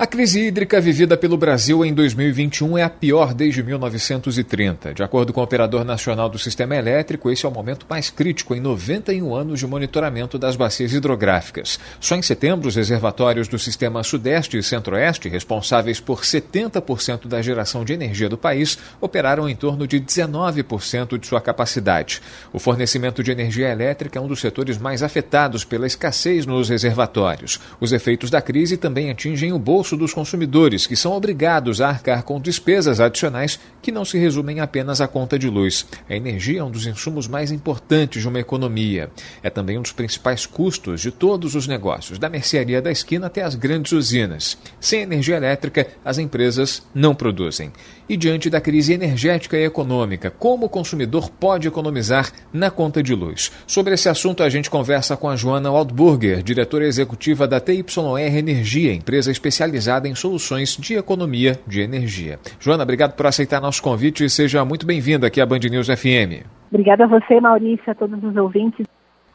A crise hídrica vivida pelo Brasil em 2021 é a pior desde 1930. De acordo com o Operador Nacional do Sistema Elétrico, esse é o momento mais crítico em 91 anos de monitoramento das bacias hidrográficas. Só em setembro, os reservatórios do Sistema Sudeste e Centro-Oeste, responsáveis por 70% da geração de energia do país, operaram em torno de 19% de sua capacidade. O fornecimento de energia elétrica é um dos setores mais afetados pela escassez nos reservatórios. Os efeitos da crise também atingem o bolso bolso dos consumidores, que são obrigados a arcar com despesas adicionais que não se resumem apenas à conta de luz. A energia é um dos insumos mais importantes de uma economia. É também um dos principais custos de todos os negócios, da mercearia da esquina até as grandes usinas. Sem energia elétrica, as empresas não produzem. E diante da crise energética e econômica, como o consumidor pode economizar na conta de luz? Sobre esse assunto, a gente conversa com a Joana Waldburger, diretora executiva da TYR Energia, empresa especializada em soluções de economia de energia. Joana, obrigado por aceitar nosso convite e seja muito bem-vinda aqui à Band News FM. Obrigada a você, Maurício, a todos os ouvintes.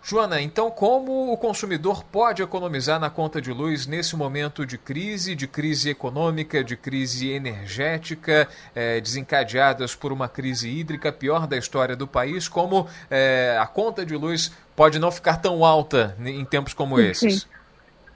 Joana, então como o consumidor pode economizar na conta de luz nesse momento de crise, de crise econômica, de crise energética, eh, desencadeadas por uma crise hídrica pior da história do país? Como eh, a conta de luz pode não ficar tão alta em tempos como Perfeito. esses?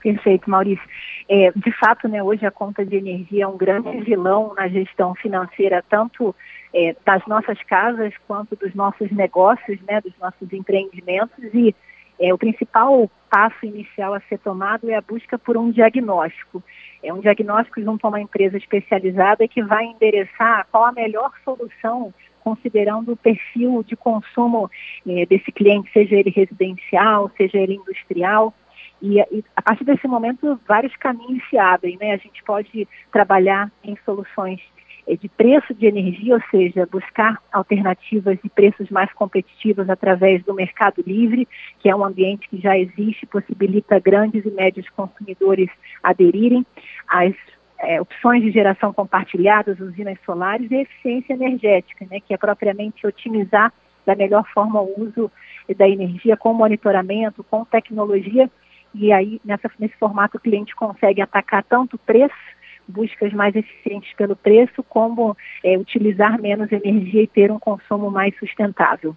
Perfeito, Maurício. É, de fato, né, hoje a conta de energia é um grande vilão na gestão financeira, tanto é, das nossas casas quanto dos nossos negócios, né, dos nossos empreendimentos. E é, o principal passo inicial a ser tomado é a busca por um diagnóstico. É um diagnóstico junto a uma empresa especializada que vai endereçar qual a melhor solução considerando o perfil de consumo é, desse cliente, seja ele residencial, seja ele industrial. E, e, a partir desse momento, vários caminhos se abrem, né? A gente pode trabalhar em soluções eh, de preço de energia, ou seja, buscar alternativas de preços mais competitivos através do mercado livre, que é um ambiente que já existe, possibilita grandes e médios consumidores aderirem às é, opções de geração compartilhada, usinas solares e eficiência energética, né, que é propriamente otimizar da melhor forma o uso da energia com monitoramento, com tecnologia e aí nessa, nesse formato o cliente consegue atacar tanto o preço, buscas mais eficientes pelo preço, como é, utilizar menos energia e ter um consumo mais sustentável.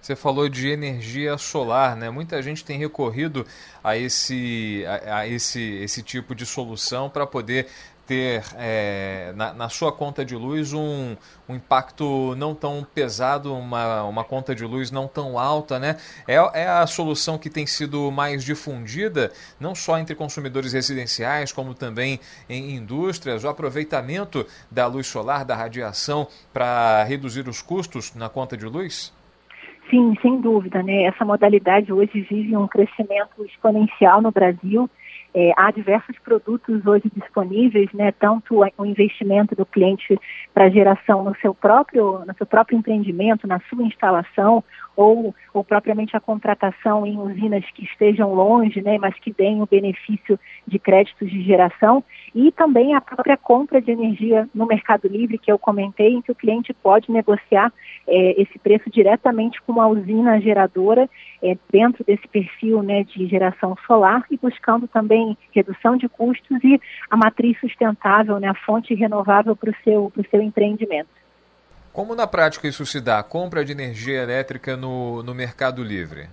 Você falou de energia solar, né? Muita gente tem recorrido a esse, a, a esse, esse tipo de solução para poder ter é, na, na, sua conta de luz um, um, impacto não tão pesado, uma, uma conta de luz não tão alta, né? É, é a solução que tem sido mais difundida, não só entre consumidores residenciais, como também em indústrias, o aproveitamento da luz solar, da radiação, para reduzir os custos na conta de luz? Sim, sem dúvida, né? Essa modalidade hoje vive um crescimento exponencial no Brasil é, há diversos produtos hoje disponíveis, né, tanto o investimento do cliente para geração no seu próprio, no seu próprio empreendimento, na sua instalação, ou, ou propriamente a contratação em usinas que estejam longe, né, mas que deem o benefício de créditos de geração, e também a própria compra de energia no Mercado Livre, que eu comentei, em que o cliente pode negociar é, esse preço diretamente com uma usina geradora é, dentro desse perfil né, de geração solar e buscando também redução de custos e a matriz sustentável, né, a fonte renovável para o seu, seu empreendimento. Como na prática isso se dá? A compra de energia elétrica no, no Mercado Livre?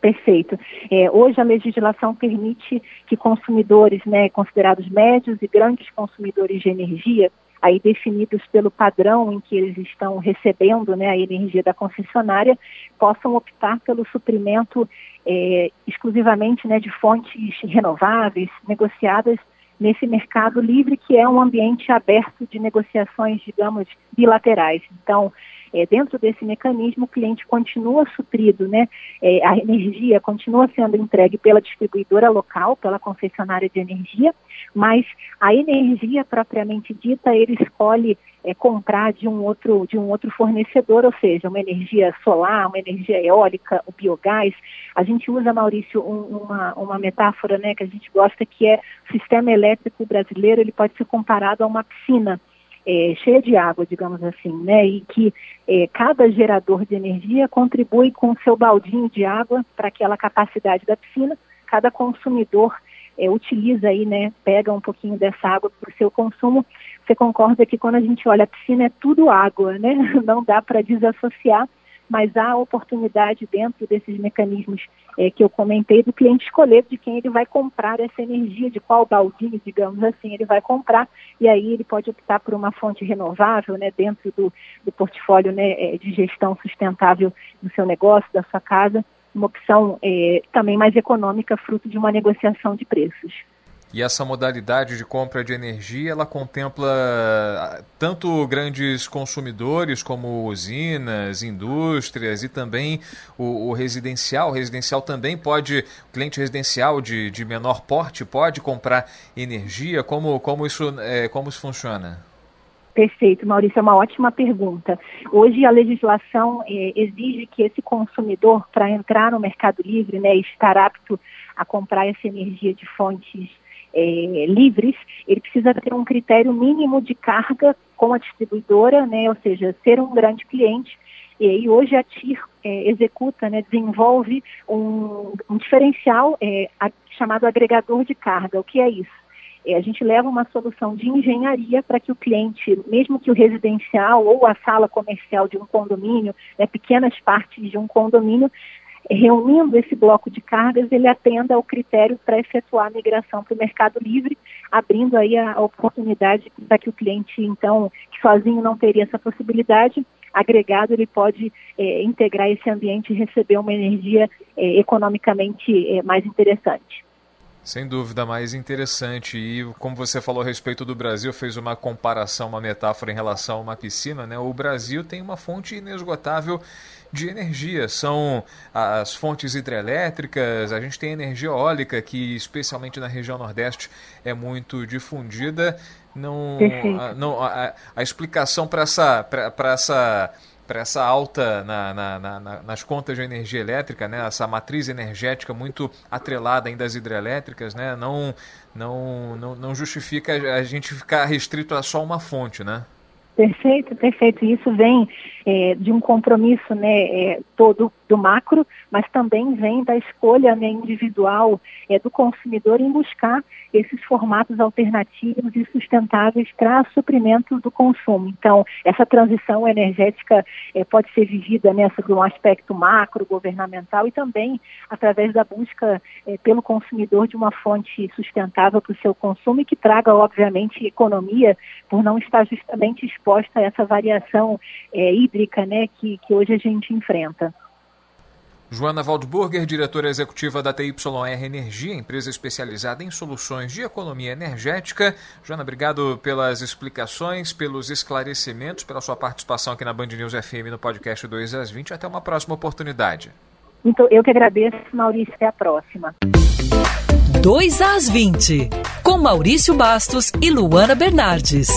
Perfeito. É, hoje a legislação permite que consumidores, né, considerados médios e grandes consumidores de energia, aí definidos pelo padrão em que eles estão recebendo né, a energia da concessionária, possam optar pelo suprimento é, exclusivamente né, de fontes renováveis, negociadas nesse mercado livre, que é um ambiente aberto de negociações, digamos, bilaterais. Então, é, dentro desse mecanismo, o cliente continua suprido, né? É, a energia continua sendo entregue pela distribuidora local, pela concessionária de energia, mas a energia propriamente dita, ele escolhe é, comprar de um outro de um outro fornecedor, ou seja, uma energia solar, uma energia eólica, o biogás. A gente usa, Maurício, um, uma, uma metáfora né, que a gente gosta que é o sistema elétrico brasileiro, ele pode ser comparado a uma piscina. É, cheia de água, digamos assim, né? E que é, cada gerador de energia contribui com o seu baldinho de água para aquela capacidade da piscina. Cada consumidor é, utiliza aí, né? Pega um pouquinho dessa água para o seu consumo você concorda que quando a gente olha a piscina é tudo água, né? Não dá para desassociar, mas há oportunidade dentro desses mecanismos é, que eu comentei do cliente escolher de quem ele vai comprar essa energia, de qual baldinho, digamos assim, ele vai comprar, e aí ele pode optar por uma fonte renovável, né, dentro do, do portfólio né, é, de gestão sustentável do seu negócio, da sua casa, uma opção é, também mais econômica, fruto de uma negociação de preços. E essa modalidade de compra de energia, ela contempla ah, tanto grandes consumidores como usinas, indústrias e também o, o residencial. O residencial também pode, o cliente residencial de, de menor porte pode comprar energia. Como, como, isso, é, como isso funciona? Perfeito, Maurício, é uma ótima pergunta. Hoje a legislação é, exige que esse consumidor, para entrar no Mercado Livre, né, estar apto a comprar essa energia de fontes é, livres, ele precisa ter um critério mínimo de carga com a distribuidora, né, ou seja, ser um grande cliente. E aí hoje a TIR é, executa, né, desenvolve um, um diferencial é, a, chamado agregador de carga. O que é isso? É, a gente leva uma solução de engenharia para que o cliente, mesmo que o residencial ou a sala comercial de um condomínio, né, pequenas partes de um condomínio, reunindo esse bloco de cargas, ele atenda ao critério para efetuar a migração para o mercado livre, abrindo aí a, oportunidade para que o cliente, então, que sozinho não teria essa possibilidade, agregado, ele pode é, integrar esse ambiente e receber uma energia é, economicamente é, mais interessante. Sem dúvida, mais interessante. E como você falou a respeito do Brasil, fez uma comparação, uma metáfora em relação a uma piscina, né? O Brasil tem uma fonte inesgotável de energia. São as fontes hidrelétricas, a gente tem energia eólica, que especialmente na região Nordeste é muito difundida. Não, a, não, a, a explicação para essa, essa para essa alta na, na, na, nas contas de energia elétrica, né? essa matriz energética muito atrelada ainda às hidrelétricas, né? não, não, não, não justifica a gente ficar restrito a só uma fonte, né? Perfeito, perfeito. Isso vem é, de um compromisso né, é, todo do macro, mas também vem da escolha né, individual é, do consumidor em buscar esses formatos alternativos e sustentáveis para suprimento do consumo. Então, essa transição energética é, pode ser vivida né, sobre um aspecto macro, governamental e também através da busca é, pelo consumidor de uma fonte sustentável para o seu consumo e que traga, obviamente, economia por não estar justamente exposta a essa variação é, hídrica né, que, que hoje a gente enfrenta. Joana Waldburger, diretora executiva da TYR Energia, empresa especializada em soluções de economia energética. Joana, obrigado pelas explicações, pelos esclarecimentos, pela sua participação aqui na Band News FM no podcast 2 às 20. Até uma próxima oportunidade. Então, eu que agradeço, Maurício. Até a próxima. 2 às 20, com Maurício Bastos e Luana Bernardes.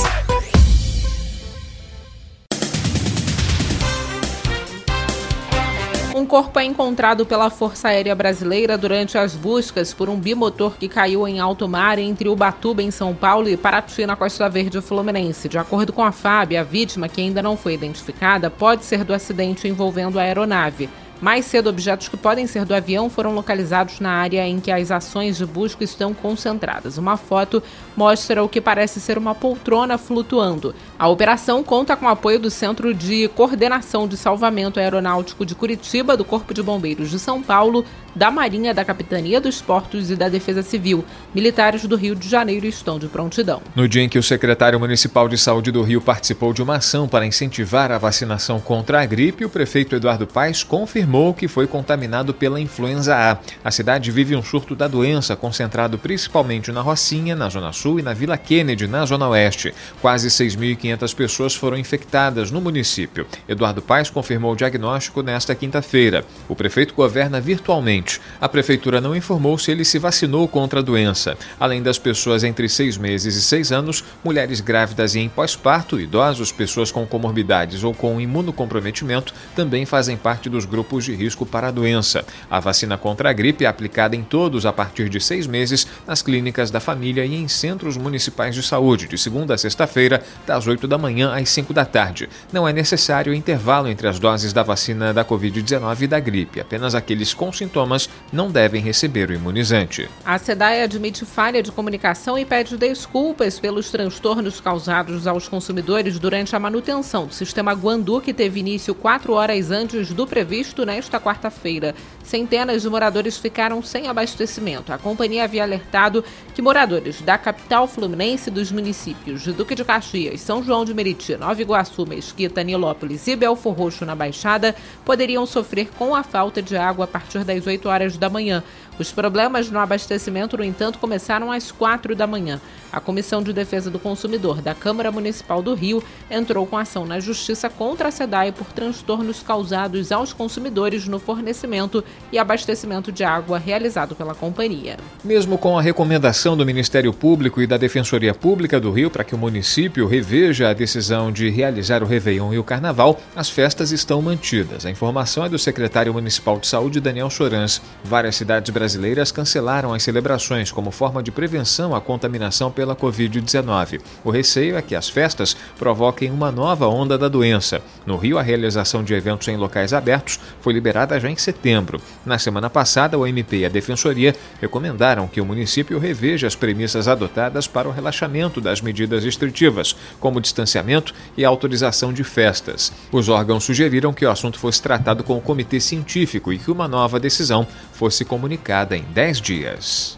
Corpo é encontrado pela Força Aérea Brasileira durante as buscas por um bimotor que caiu em alto mar entre Ubatuba, em São Paulo, e Paraty, na Costa Verde Fluminense. De acordo com a FAB, a vítima, que ainda não foi identificada, pode ser do acidente envolvendo a aeronave. Mais cedo, objetos que podem ser do avião foram localizados na área em que as ações de busca estão concentradas. Uma foto mostra o que parece ser uma poltrona flutuando. A operação conta com o apoio do Centro de Coordenação de Salvamento Aeronáutico de Curitiba, do Corpo de Bombeiros de São Paulo, da Marinha, da Capitania dos Portos e da Defesa Civil. Militares do Rio de Janeiro estão de prontidão. No dia em que o secretário municipal de saúde do Rio participou de uma ação para incentivar a vacinação contra a gripe, o prefeito Eduardo Paes confirmou que foi contaminado pela influenza A. A cidade vive um surto da doença, concentrado principalmente na Rocinha, na Zona Sul e na Vila Kennedy, na Zona Oeste. Quase 6.500 pessoas foram infectadas no município. Eduardo Paes confirmou o diagnóstico nesta quinta-feira. O prefeito governa virtualmente. A prefeitura não informou se ele se vacinou contra a doença. Além das pessoas entre seis meses e seis anos, mulheres grávidas e em pós-parto, idosos, pessoas com comorbidades ou com imunocomprometimento também fazem parte dos grupos de risco para a doença. A vacina contra a gripe é aplicada em todos a partir de seis meses nas clínicas da família e em centros municipais de saúde, de segunda a sexta-feira, das 8 da manhã às 5 da tarde. Não é necessário intervalo entre as doses da vacina da Covid-19 e da gripe. Apenas aqueles com sintomas não devem receber o imunizante. A SEDAI admite falha de comunicação e pede desculpas pelos transtornos causados aos consumidores durante a manutenção do sistema Guandu, que teve início quatro horas antes do previsto nesta quarta-feira. Centenas de moradores ficaram sem abastecimento. A companhia havia alertado que moradores da capital fluminense dos municípios de Duque de Caxias, São João de Meriti, Nova Iguaçu, Mesquita, Nilópolis e Belfor Roxo na Baixada poderiam sofrer com a falta de água a partir das 8 horas da manhã. Os problemas no abastecimento, no entanto, começaram às quatro da manhã. A Comissão de Defesa do Consumidor da Câmara Municipal do Rio entrou com ação na Justiça contra a SEDAI por transtornos causados aos consumidores no fornecimento e abastecimento de água realizado pela companhia. Mesmo com a recomendação do Ministério Público e da Defensoria Pública do Rio para que o município reveja a decisão de realizar o Réveillon e o Carnaval, as festas estão mantidas. A informação é do secretário municipal de saúde, Daniel Chorans. Várias cidades brasileiras brasileiras cancelaram as celebrações como forma de prevenção à contaminação pela Covid-19. O receio é que as festas provoquem uma nova onda da doença. No Rio, a realização de eventos em locais abertos foi liberada já em setembro. Na semana passada, o MP e a Defensoria recomendaram que o município reveja as premissas adotadas para o relaxamento das medidas restritivas, como distanciamento e autorização de festas. Os órgãos sugeriram que o assunto fosse tratado com o comitê científico e que uma nova decisão fosse comunicada em 10 dias.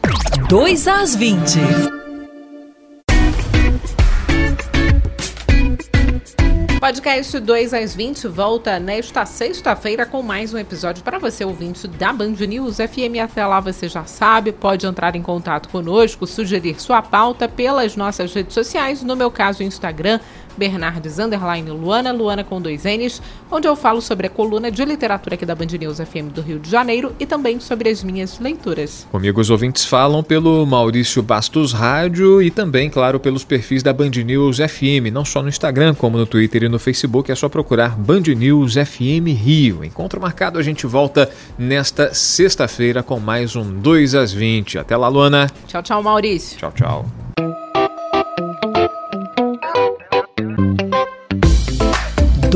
2 às 20. Podcast 2 às 20 volta nesta sexta-feira com mais um episódio para você, ouvinte da Band News FM. Até lá você já sabe, pode entrar em contato conosco, sugerir sua pauta pelas nossas redes sociais, no meu caso, Instagram, Bernardes Underline Luana, Luana com dois N's, onde eu falo sobre a coluna de literatura aqui da Band News FM do Rio de Janeiro e também sobre as minhas leituras. Comigo os ouvintes falam pelo Maurício Bastos Rádio e também, claro, pelos perfis da Band News FM, não só no Instagram, como no Twitter e no Facebook, é só procurar Band News FM Rio. Encontro marcado, a gente volta nesta sexta-feira com mais um 2 às 20. Até lá, Luana. Tchau, tchau, Maurício. Tchau, tchau.